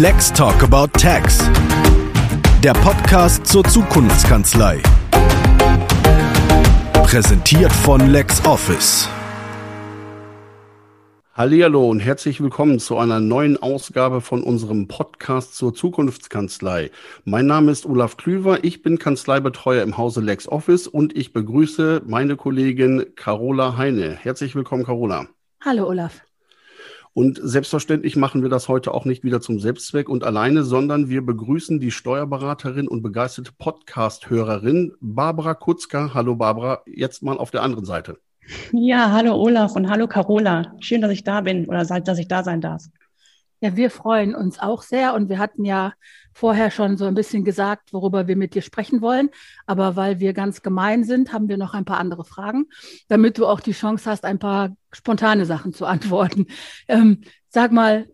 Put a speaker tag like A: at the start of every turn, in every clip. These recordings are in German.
A: Let's Talk About Tax. Der Podcast zur Zukunftskanzlei. Präsentiert von LexOffice.
B: Hallihallo und herzlich willkommen zu einer neuen Ausgabe von unserem Podcast zur Zukunftskanzlei. Mein Name ist Olaf Klüver, ich bin Kanzleibetreuer im Hause LexOffice und ich begrüße meine Kollegin Carola Heine. Herzlich willkommen, Carola.
C: Hallo, Olaf.
B: Und selbstverständlich machen wir das heute auch nicht wieder zum Selbstzweck und alleine, sondern wir begrüßen die Steuerberaterin und begeisterte Podcast-Hörerin Barbara Kutzka. Hallo Barbara, jetzt mal auf der anderen Seite.
D: Ja, hallo Olaf und hallo Carola. Schön, dass ich da bin oder dass ich da sein darf.
C: Ja, wir freuen uns auch sehr und wir hatten ja vorher schon so ein bisschen gesagt, worüber wir mit dir sprechen wollen. Aber weil wir ganz gemein sind, haben wir noch ein paar andere Fragen, damit du auch die Chance hast, ein paar spontane Sachen zu antworten. Ähm, sag mal,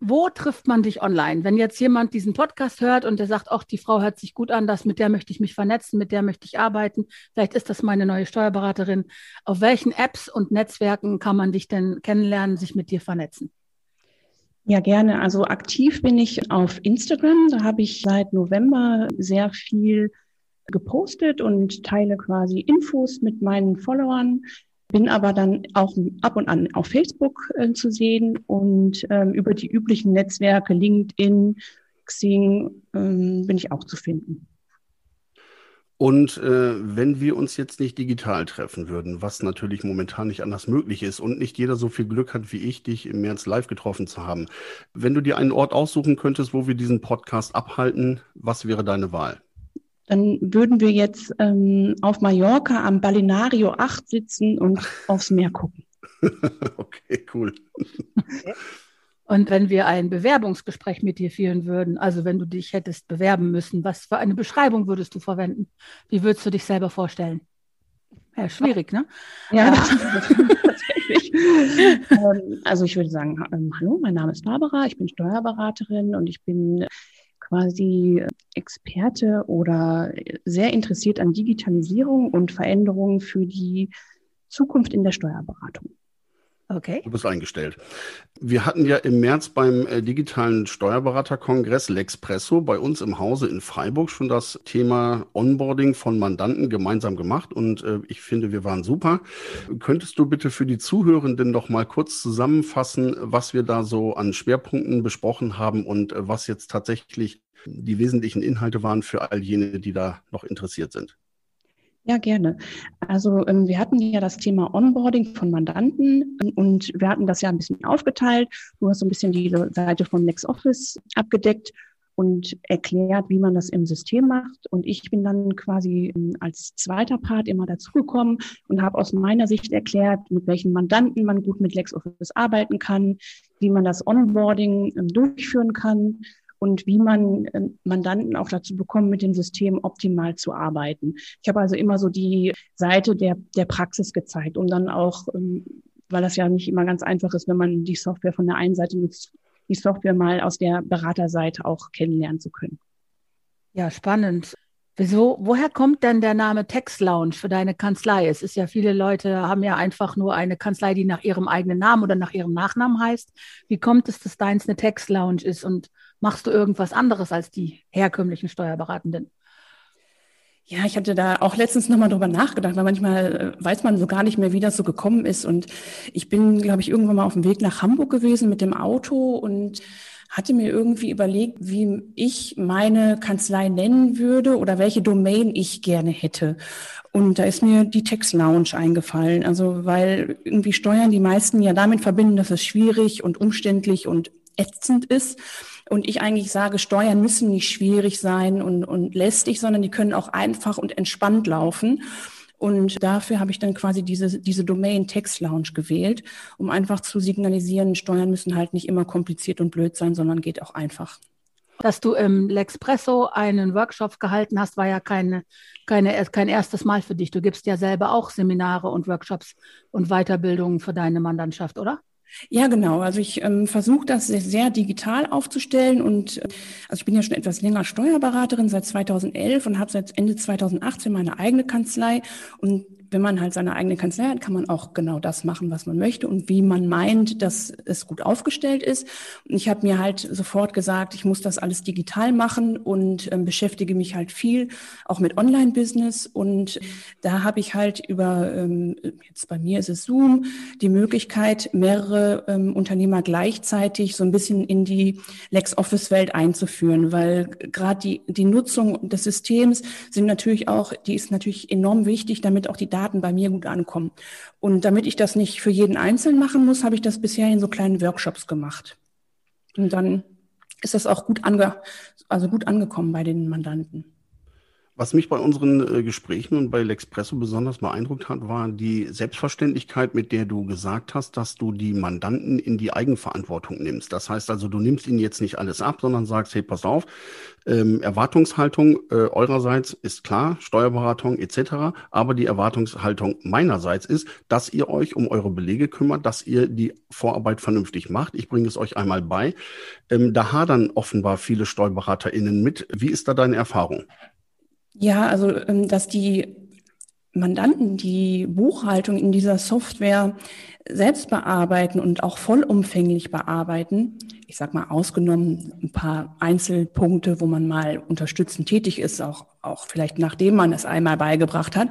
C: wo trifft man dich online? Wenn jetzt jemand diesen Podcast hört und der sagt, ach, die Frau hört sich gut an, das, mit der möchte ich mich vernetzen, mit der möchte ich arbeiten, vielleicht ist das meine neue Steuerberaterin. Auf welchen Apps und Netzwerken kann man dich denn kennenlernen, sich mit dir vernetzen?
D: Ja, gerne. Also aktiv bin ich auf Instagram. Da habe ich seit November sehr viel gepostet und teile quasi Infos mit meinen Followern. Bin aber dann auch ab und an auf Facebook äh, zu sehen und ähm, über die üblichen Netzwerke LinkedIn, Xing ähm, bin ich auch zu finden.
B: Und äh, wenn wir uns jetzt nicht digital treffen würden, was natürlich momentan nicht anders möglich ist und nicht jeder so viel Glück hat wie ich, dich im März live getroffen zu haben, wenn du dir einen Ort aussuchen könntest, wo wir diesen Podcast abhalten, was wäre deine Wahl?
D: Dann würden wir jetzt ähm, auf Mallorca am Balinario 8 sitzen und aufs Meer gucken.
B: okay, cool.
C: Und wenn wir ein Bewerbungsgespräch mit dir führen würden, also wenn du dich hättest bewerben müssen, was für eine Beschreibung würdest du verwenden? Wie würdest du dich selber vorstellen? Ja, schwierig, ne?
D: Ja, ja. tatsächlich. Ähm, also ich würde sagen, ähm, hallo, mein Name ist Barbara, ich bin Steuerberaterin und ich bin quasi Experte oder sehr interessiert an Digitalisierung und Veränderungen für die Zukunft in der Steuerberatung.
B: Okay. Du bist eingestellt. Wir hatten ja im März beim äh, digitalen Steuerberaterkongress Lexpresso bei uns im Hause in Freiburg schon das Thema Onboarding von Mandanten gemeinsam gemacht und äh, ich finde, wir waren super. Könntest du bitte für die Zuhörenden noch mal kurz zusammenfassen, was wir da so an Schwerpunkten besprochen haben und äh, was jetzt tatsächlich die wesentlichen Inhalte waren für all jene, die da noch interessiert sind?
D: Ja, gerne. Also ähm, wir hatten ja das Thema Onboarding von Mandanten ähm, und wir hatten das ja ein bisschen aufgeteilt. Du hast so ein bisschen die Seite von LexOffice abgedeckt und erklärt, wie man das im System macht. Und ich bin dann quasi ähm, als zweiter Part immer dazugekommen und habe aus meiner Sicht erklärt, mit welchen Mandanten man gut mit LexOffice arbeiten kann, wie man das Onboarding durchführen kann und wie man äh, Mandanten auch dazu bekommt, mit dem System optimal zu arbeiten. Ich habe also immer so die Seite der, der Praxis gezeigt, um dann auch, ähm, weil das ja nicht immer ganz einfach ist, wenn man die Software von der einen Seite nutzt, die Software mal aus der Beraterseite auch kennenlernen zu können.
C: Ja, spannend. Wieso, woher kommt denn der Name Text Lounge für deine Kanzlei? Es ist ja, viele Leute haben ja einfach nur eine Kanzlei, die nach ihrem eigenen Namen oder nach ihrem Nachnamen heißt. Wie kommt es, dass deins eine Text Lounge ist und machst du irgendwas anderes als die herkömmlichen Steuerberatenden?
D: Ja, ich hatte da auch letztens nochmal drüber nachgedacht, weil manchmal äh, weiß man so gar nicht mehr, wie das so gekommen ist. Und ich bin, glaube ich, irgendwann mal auf dem Weg nach Hamburg gewesen mit dem Auto und hatte mir irgendwie überlegt, wie ich meine Kanzlei nennen würde oder welche Domain ich gerne hätte. Und da ist mir die Text Lounge eingefallen. Also, weil irgendwie Steuern die meisten ja damit verbinden, dass es schwierig und umständlich und ätzend ist. Und ich eigentlich sage, Steuern müssen nicht schwierig sein und, und lästig, sondern die können auch einfach und entspannt laufen. Und dafür habe ich dann quasi diese, diese Domain Text Lounge gewählt, um einfach zu signalisieren, Steuern müssen halt nicht immer kompliziert und blöd sein, sondern geht auch einfach.
C: Dass du im Lexpresso einen Workshop gehalten hast, war ja keine, keine, kein erstes Mal für dich. Du gibst ja selber auch Seminare und Workshops und Weiterbildungen für deine Mandantschaft, oder?
D: Ja, genau. Also ich ähm, versuche das sehr, sehr, digital aufzustellen und äh, also ich bin ja schon etwas länger Steuerberaterin seit 2011 und habe seit Ende 2018 meine eigene Kanzlei und wenn man halt seine eigene Kanzlei hat, kann man auch genau das machen, was man möchte und wie man meint, dass es gut aufgestellt ist. Und ich habe mir halt sofort gesagt, ich muss das alles digital machen und ähm, beschäftige mich halt viel auch mit Online-Business. Und da habe ich halt über, ähm, jetzt bei mir ist es Zoom, die Möglichkeit, mehrere ähm, Unternehmer gleichzeitig so ein bisschen in die LexOffice-Welt einzuführen, weil gerade die, die Nutzung des Systems sind natürlich auch, die ist natürlich enorm wichtig, damit auch die Daten Daten bei mir gut ankommen. Und damit ich das nicht für jeden Einzelnen machen muss, habe ich das bisher in so kleinen Workshops gemacht. Und dann ist das auch gut, ange also gut angekommen bei den Mandanten.
B: Was mich bei unseren äh, Gesprächen und bei L'Expresso besonders beeindruckt hat, war die Selbstverständlichkeit, mit der du gesagt hast, dass du die Mandanten in die Eigenverantwortung nimmst. Das heißt also, du nimmst ihnen jetzt nicht alles ab, sondern sagst, hey, pass auf, ähm, Erwartungshaltung äh, eurerseits ist klar, Steuerberatung etc., aber die Erwartungshaltung meinerseits ist, dass ihr euch um eure Belege kümmert, dass ihr die Vorarbeit vernünftig macht. Ich bringe es euch einmal bei. Ähm, da hadern offenbar viele SteuerberaterInnen mit. Wie ist da deine Erfahrung?
D: Ja, also ähm, dass die Mandanten die Buchhaltung in dieser Software selbst bearbeiten und auch vollumfänglich bearbeiten, ich sag mal ausgenommen ein paar Einzelpunkte, wo man mal unterstützend tätig ist, auch, auch vielleicht nachdem man es einmal beigebracht hat,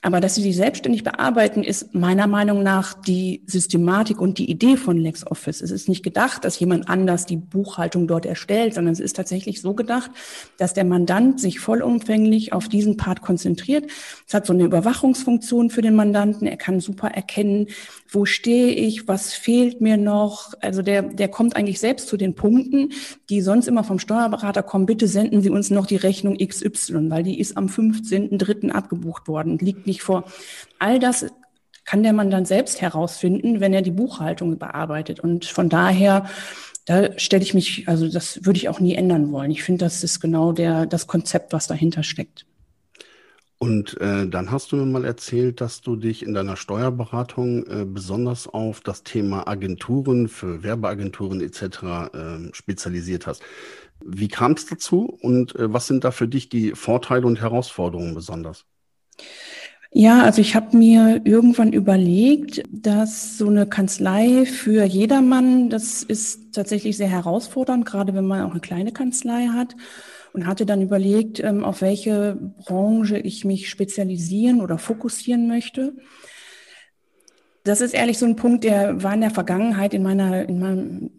D: aber dass sie die selbstständig bearbeiten, ist meiner Meinung nach die Systematik und die Idee von LexOffice. Es ist nicht gedacht, dass jemand anders die Buchhaltung dort erstellt, sondern es ist tatsächlich so gedacht, dass der Mandant sich vollumfänglich auf diesen Part konzentriert. Es hat so eine Überwachungsfunktion für den Mandanten. Er kann super erkennen, wo stehe ich, was fehlt mir noch. Also der, der kommt eigentlich selbst zu den Punkten, die sonst immer vom Steuerberater kommen. Bitte senden Sie uns noch die Rechnung XY, weil die ist am 15.03. abgebucht worden liegt nicht vor. All das kann der Mann dann selbst herausfinden, wenn er die Buchhaltung bearbeitet. Und von daher, da stelle ich mich, also das würde ich auch nie ändern wollen. Ich finde, das ist genau der, das Konzept, was dahinter steckt.
B: Und äh, dann hast du mir mal erzählt, dass du dich in deiner Steuerberatung äh, besonders auf das Thema Agenturen für Werbeagenturen etc. Äh, spezialisiert hast. Wie kam es dazu und äh, was sind da für dich die Vorteile und Herausforderungen besonders?
D: Ja, also ich habe mir irgendwann überlegt, dass so eine Kanzlei für jedermann, das ist tatsächlich sehr herausfordernd, gerade wenn man auch eine kleine Kanzlei hat. Und hatte dann überlegt, ähm, auf welche Branche ich mich spezialisieren oder fokussieren möchte. Das ist ehrlich so ein Punkt, der war in der Vergangenheit in meiner, in meinem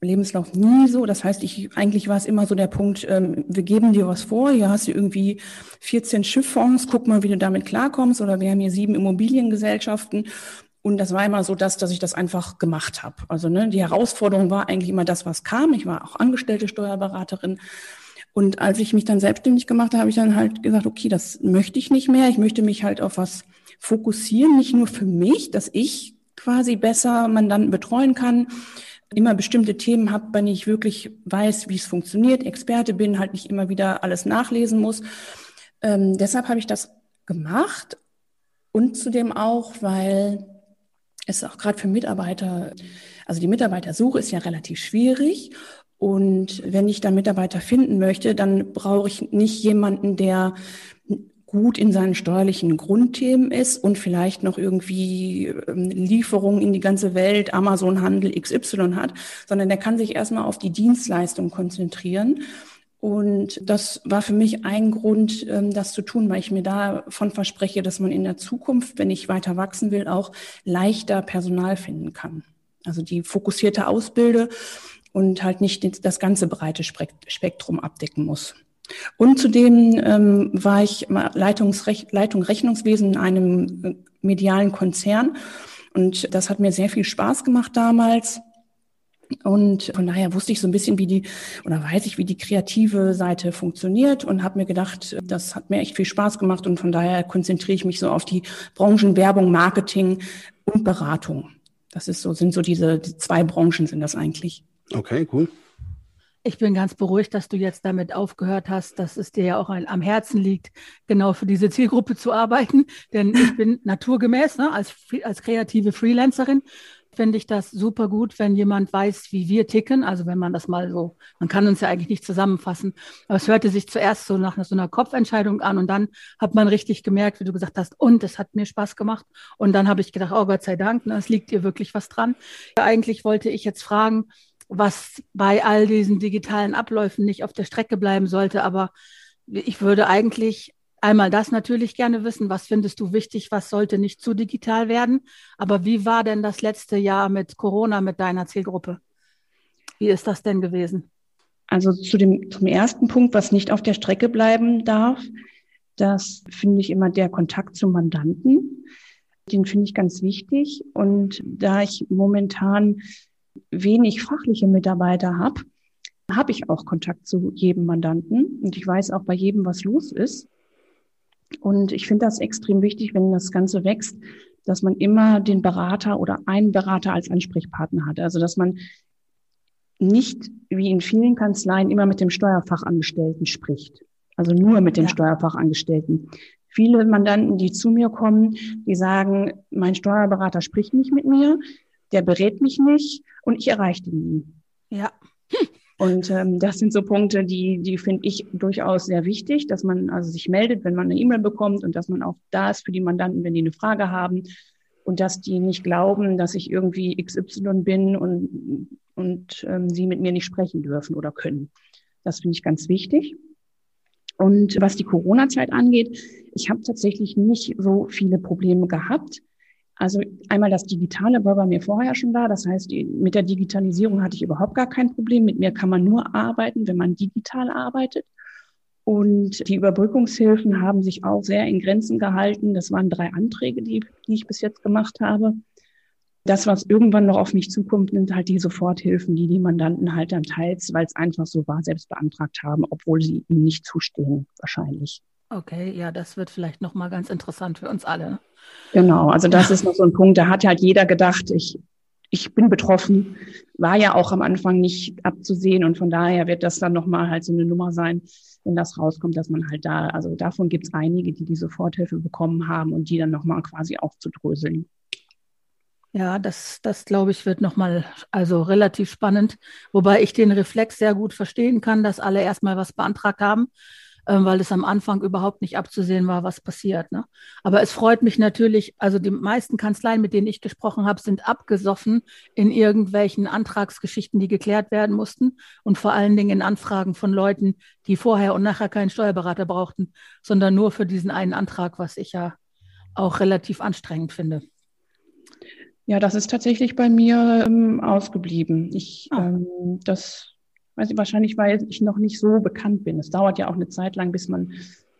D: Lebenslauf nie so. Das heißt, ich, eigentlich war es immer so der Punkt, ähm, wir geben dir was vor, hier hast du irgendwie 14 Schifffonds, guck mal, wie du damit klarkommst, oder wir haben hier sieben Immobiliengesellschaften. Und das war immer so, dass, dass ich das einfach gemacht habe. Also ne, die Herausforderung war eigentlich immer das, was kam. Ich war auch angestellte Steuerberaterin. Und als ich mich dann selbstständig gemacht habe, habe ich dann halt gesagt, okay, das möchte ich nicht mehr. Ich möchte mich halt auf was fokussieren, nicht nur für mich, dass ich quasi besser Mandanten betreuen kann, immer bestimmte Themen habe, wenn ich wirklich weiß, wie es funktioniert, Experte bin, halt nicht immer wieder alles nachlesen muss. Ähm, deshalb habe ich das gemacht und zudem auch, weil es auch gerade für Mitarbeiter, also die Mitarbeitersuche ist ja relativ schwierig. Und wenn ich dann Mitarbeiter finden möchte, dann brauche ich nicht jemanden, der gut in seinen steuerlichen Grundthemen ist und vielleicht noch irgendwie ähm, Lieferungen in die ganze Welt, Amazon-Handel XY hat, sondern der kann sich erstmal auf die Dienstleistung konzentrieren. Und das war für mich ein Grund, ähm, das zu tun, weil ich mir davon verspreche, dass man in der Zukunft, wenn ich weiter wachsen will, auch leichter Personal finden kann. Also die fokussierte Ausbilde und halt nicht das ganze breite Spektrum abdecken muss. Und zudem ähm, war ich Leitungsrech Leitung Rechnungswesen in einem äh, medialen Konzern. Und das hat mir sehr viel Spaß gemacht damals. Und von daher wusste ich so ein bisschen, wie die, oder weiß ich, wie die kreative Seite funktioniert und habe mir gedacht, das hat mir echt viel Spaß gemacht und von daher konzentriere ich mich so auf die Branchen Werbung, Marketing und Beratung. Das ist so, sind so diese die zwei Branchen sind das eigentlich.
B: Okay, cool.
C: Ich bin ganz beruhigt, dass du jetzt damit aufgehört hast, dass es dir ja auch ein, am Herzen liegt, genau für diese Zielgruppe zu arbeiten. Denn ich bin naturgemäß ne, als, als kreative Freelancerin finde ich das super gut, wenn jemand weiß, wie wir ticken. Also wenn man das mal so, man kann uns ja eigentlich nicht zusammenfassen. Aber es hörte sich zuerst so nach so einer Kopfentscheidung an und dann hat man richtig gemerkt, wie du gesagt hast, und es hat mir Spaß gemacht. Und dann habe ich gedacht, oh Gott sei Dank, ne, es liegt dir wirklich was dran. Eigentlich wollte ich jetzt fragen, was bei all diesen digitalen Abläufen nicht auf der Strecke bleiben sollte. Aber ich würde eigentlich einmal das natürlich gerne wissen. Was findest du wichtig? Was sollte nicht zu digital werden? Aber wie war denn das letzte Jahr mit Corona mit deiner Zielgruppe? Wie ist das denn gewesen?
D: Also zu dem, zum ersten Punkt, was nicht auf der Strecke bleiben darf, das finde ich immer der Kontakt zum Mandanten. Den finde ich ganz wichtig. Und da ich momentan wenig fachliche Mitarbeiter habe, habe ich auch Kontakt zu jedem Mandanten und ich weiß auch bei jedem, was los ist. Und ich finde das extrem wichtig, wenn das Ganze wächst, dass man immer den Berater oder einen Berater als Ansprechpartner hat. Also dass man nicht wie in vielen Kanzleien immer mit dem Steuerfachangestellten spricht. Also nur mit dem ja. Steuerfachangestellten. Viele Mandanten, die zu mir kommen, die sagen, mein Steuerberater spricht nicht mit mir, der berät mich nicht und ich erreiche ihn nie.
C: Ja.
D: Und ähm, das sind so Punkte, die, die finde ich durchaus sehr wichtig, dass man also sich meldet, wenn man eine E-Mail bekommt und dass man auch da ist für die Mandanten, wenn die eine Frage haben und dass die nicht glauben, dass ich irgendwie XY bin und, und ähm, sie mit mir nicht sprechen dürfen oder können. Das finde ich ganz wichtig. Und was die Corona-Zeit angeht, ich habe tatsächlich nicht so viele Probleme gehabt. Also einmal das Digitale war bei mir vorher schon da. Das heißt, mit der Digitalisierung hatte ich überhaupt gar kein Problem. Mit mir kann man nur arbeiten, wenn man digital arbeitet. Und die Überbrückungshilfen haben sich auch sehr in Grenzen gehalten. Das waren drei Anträge, die, die ich bis jetzt gemacht habe. Das, was irgendwann noch auf mich zukommt, sind halt die Soforthilfen, die die Mandanten halt dann teils, weil es einfach so war, selbst beantragt haben, obwohl sie ihnen nicht zustehen, wahrscheinlich.
C: Okay, ja, das wird vielleicht nochmal ganz interessant für uns alle.
D: Genau, also das ist noch so ein Punkt, da hat halt jeder gedacht, ich, ich bin betroffen, war ja auch am Anfang nicht abzusehen und von daher wird das dann nochmal halt so eine Nummer sein, wenn das rauskommt, dass man halt da, also davon gibt es einige, die die Soforthilfe bekommen haben und die dann nochmal quasi aufzudröseln.
C: Ja, das, das glaube ich, wird nochmal also relativ spannend, wobei ich den Reflex sehr gut verstehen kann, dass alle erstmal was beantragt haben weil es am Anfang überhaupt nicht abzusehen war, was passiert. Ne? Aber es freut mich natürlich, also die meisten Kanzleien, mit denen ich gesprochen habe, sind abgesoffen in irgendwelchen Antragsgeschichten, die geklärt werden mussten und vor allen Dingen in Anfragen von Leuten, die vorher und nachher keinen Steuerberater brauchten, sondern nur für diesen einen Antrag, was ich ja auch relativ anstrengend finde.
D: Ja, das ist tatsächlich bei mir ähm, ausgeblieben. Ich, ah. ähm, das weiß ich, wahrscheinlich, weil ich noch nicht so bekannt bin. Es dauert ja auch eine Zeit lang, bis man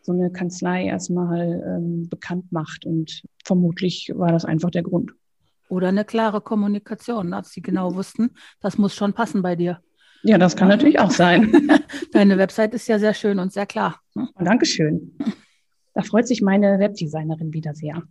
D: so eine Kanzlei erstmal ähm, bekannt macht. Und vermutlich war das einfach der Grund.
C: Oder eine klare Kommunikation, dass sie genau wussten, das muss schon passen bei dir.
D: Ja, das kann natürlich auch sein.
C: Deine Website ist ja sehr schön und sehr klar.
D: Ne? Dankeschön. Da freut sich meine Webdesignerin wieder sehr.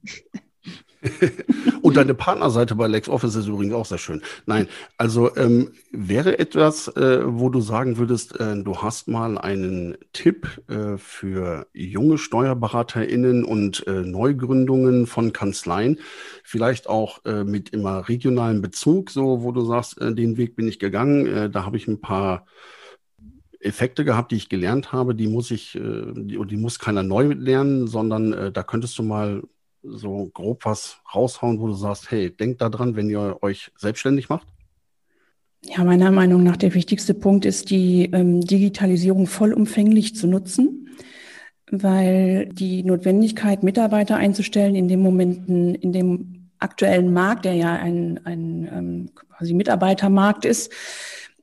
B: Und deine Partnerseite bei LexOffice ist übrigens auch sehr schön. Nein, also ähm, wäre etwas, äh, wo du sagen würdest, äh, du hast mal einen Tipp äh, für junge SteuerberaterInnen und äh, Neugründungen von Kanzleien, vielleicht auch äh, mit immer regionalen Bezug, so wo du sagst, äh, den Weg bin ich gegangen, da habe ich ein paar Effekte gehabt, die ich gelernt habe, die muss ich, die, die muss keiner neu lernen, sondern da könntest du mal so grob was raushauen, wo du sagst, hey, denkt da dran, wenn ihr euch selbstständig macht?
D: Ja, meiner Meinung nach der wichtigste Punkt ist, die ähm, Digitalisierung vollumfänglich zu nutzen, weil die Notwendigkeit, Mitarbeiter einzustellen in dem Momenten, in dem aktuellen Markt, der ja ein, ein ähm, quasi Mitarbeitermarkt ist,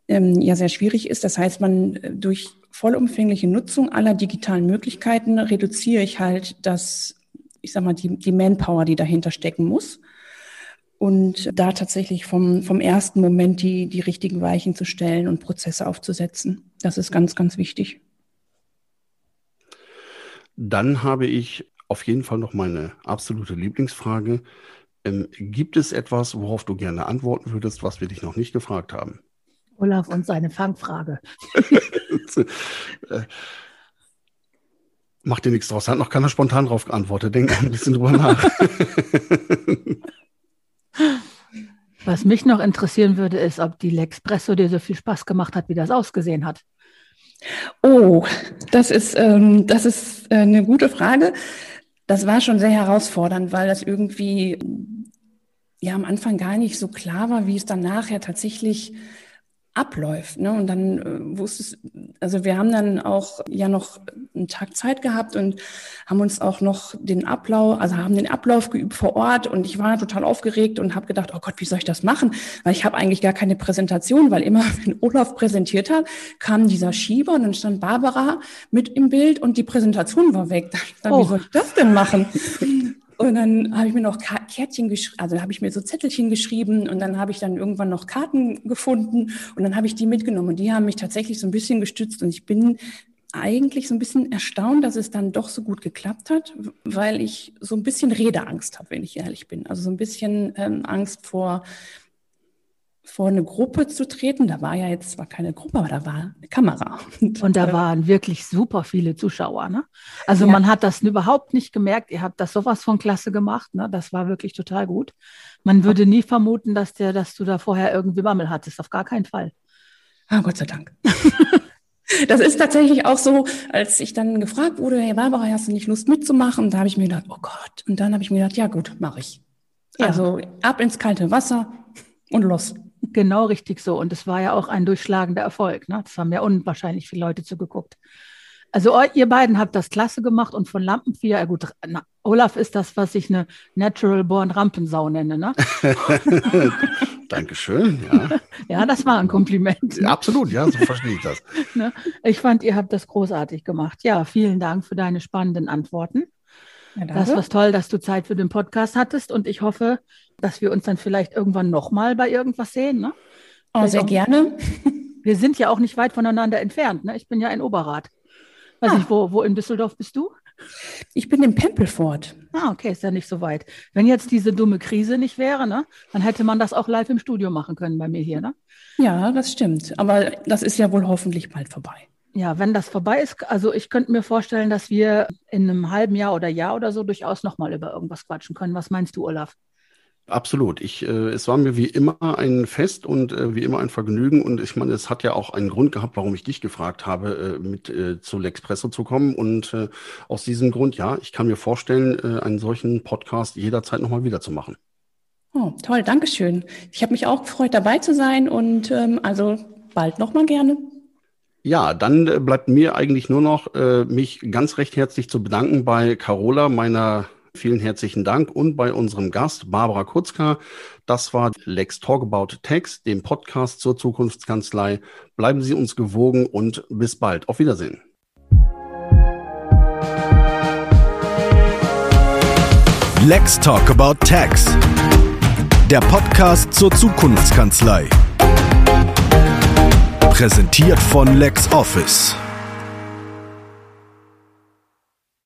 D: ähm, ja sehr schwierig ist. Das heißt, man äh, durch vollumfängliche Nutzung aller digitalen Möglichkeiten reduziere ich halt das ich sag mal, die, die Manpower, die dahinter stecken muss. Und da tatsächlich vom, vom ersten Moment die, die richtigen Weichen zu stellen und Prozesse aufzusetzen. Das ist ganz, ganz wichtig.
B: Dann habe ich auf jeden Fall noch meine absolute Lieblingsfrage. Ähm, gibt es etwas, worauf du gerne antworten würdest, was wir dich noch nicht gefragt haben?
C: Olaf und seine Fangfrage.
B: Mach dir nichts draus. Hat noch keiner spontan drauf geantwortet. Denk ein bisschen drüber nach.
C: Was mich noch interessieren würde, ist, ob die Lexpresso dir so viel Spaß gemacht hat, wie das ausgesehen hat.
D: Oh, das ist, ähm, das ist äh, eine gute Frage. Das war schon sehr herausfordernd, weil das irgendwie ja am Anfang gar nicht so klar war, wie es dann nachher tatsächlich abläuft. Ne? Und dann äh, wusste es, also wir haben dann auch ja noch einen Tag Zeit gehabt und haben uns auch noch den Ablauf, also haben den Ablauf geübt vor Ort und ich war total aufgeregt und habe gedacht, oh Gott, wie soll ich das machen? Weil ich habe eigentlich gar keine Präsentation, weil immer, wenn Olaf präsentiert hat, kam dieser Schieber und dann stand Barbara mit im Bild und die Präsentation war weg. Dann, oh. Wie soll ich das denn machen? Und dann habe ich mir noch Kärtchen geschrieben, also habe ich mir so Zettelchen geschrieben und dann habe ich dann irgendwann noch Karten gefunden und dann habe ich die mitgenommen und die haben mich tatsächlich so ein bisschen gestützt und ich bin eigentlich so ein bisschen erstaunt, dass es dann doch so gut geklappt hat, weil ich so ein bisschen Redeangst habe, wenn ich ehrlich bin. Also so ein bisschen ähm, Angst vor vor eine Gruppe zu treten. Da war ja jetzt zwar keine Gruppe, aber da war eine Kamera.
C: Und, da äh, waren wirklich super viele Zuschauer. Ne? Also ja. man hat das überhaupt nicht gemerkt. Ihr habt das sowas von klasse gemacht. Ne? Das war wirklich total gut. Man würde nie vermuten, dass, der, dass du da vorher irgendwie Bammel hattest. Auf gar keinen Fall.
D: Ah, Gott sei Dank. Das ist tatsächlich auch so, als ich dann gefragt wurde, hey Barbara, hast du nicht Lust mitzumachen? Da habe ich mir gedacht, oh Gott. Und dann habe ich mir gedacht, ja gut, mache ich. Ja. Also ab ins kalte Wasser und los.
C: Genau richtig so. Und es war ja auch ein durchschlagender Erfolg. Ne? Das haben ja unwahrscheinlich viele Leute zugeguckt. Also ihr beiden habt das klasse gemacht und von Lampenvieh, ja gut, na, Olaf ist das, was ich eine Natural Born Rampensau nenne, ne?
B: Dankeschön, ja.
C: ja, das war ein Kompliment.
B: Ne? Absolut, ja, so verstehe ich das.
C: ne? Ich fand, ihr habt das großartig gemacht. Ja, vielen Dank für deine spannenden Antworten. Ja, das war toll, dass du Zeit für den Podcast hattest und ich hoffe, dass wir uns dann vielleicht irgendwann nochmal bei irgendwas sehen. Ne?
D: Oh, sehr auch, gerne.
C: Wir sind ja auch nicht weit voneinander entfernt. Ne? Ich bin ja in Oberrat. Weiß ah. nicht, wo, wo in Düsseldorf bist du?
D: Ich bin in Pempelfort.
C: Ah, okay, ist ja nicht so weit. Wenn jetzt diese dumme Krise nicht wäre, ne, dann hätte man das auch live im Studio machen können bei mir hier, ne?
D: Ja, das stimmt. Aber das ist ja wohl hoffentlich bald vorbei.
C: Ja, wenn das vorbei ist, also ich könnte mir vorstellen, dass wir in einem halben Jahr oder Jahr oder so durchaus nochmal über irgendwas quatschen können. Was meinst du, Olaf?
B: Absolut. Ich, äh, es war mir wie immer ein Fest und äh, wie immer ein Vergnügen. Und ich meine, es hat ja auch einen Grund gehabt, warum ich dich gefragt habe, äh, mit äh, zu L'Expresso zu kommen. Und äh, aus diesem Grund, ja, ich kann mir vorstellen, äh, einen solchen Podcast jederzeit nochmal wieder zu machen.
D: Oh, toll, Dankeschön. Ich habe mich auch gefreut, dabei zu sein und ähm, also bald nochmal gerne.
B: Ja, dann äh, bleibt mir eigentlich nur noch, äh, mich ganz recht herzlich zu bedanken bei Carola, meiner vielen herzlichen Dank und bei unserem Gast Barbara Kutzka. Das war Lex Talk About Text, dem Podcast zur Zukunftskanzlei. Bleiben Sie uns gewogen und bis bald. Auf Wiedersehen.
A: Lex Talk About Tax. Der Podcast zur Zukunftskanzlei. Präsentiert von LexOffice.